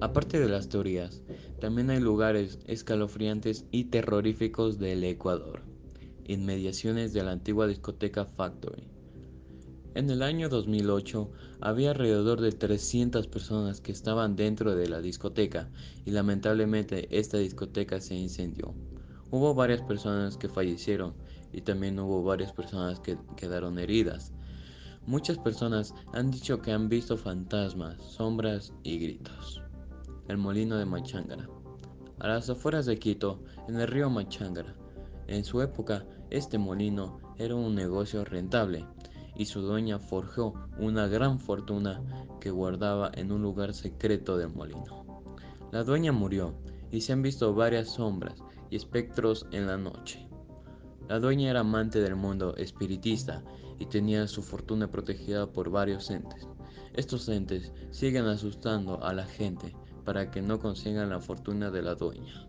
Aparte de las teorías, también hay lugares escalofriantes y terroríficos del Ecuador, inmediaciones de la antigua discoteca Factory. En el año 2008 había alrededor de 300 personas que estaban dentro de la discoteca y lamentablemente esta discoteca se incendió. Hubo varias personas que fallecieron y también hubo varias personas que quedaron heridas. Muchas personas han dicho que han visto fantasmas, sombras y gritos. El molino de Machangara. A las afueras de Quito, en el río Machangara. En su época, este molino era un negocio rentable y su dueña forjó una gran fortuna que guardaba en un lugar secreto del molino. La dueña murió y se han visto varias sombras y espectros en la noche. La dueña era amante del mundo espiritista y tenía su fortuna protegida por varios entes. Estos entes siguen asustando a la gente para que no consigan la fortuna de la dueña.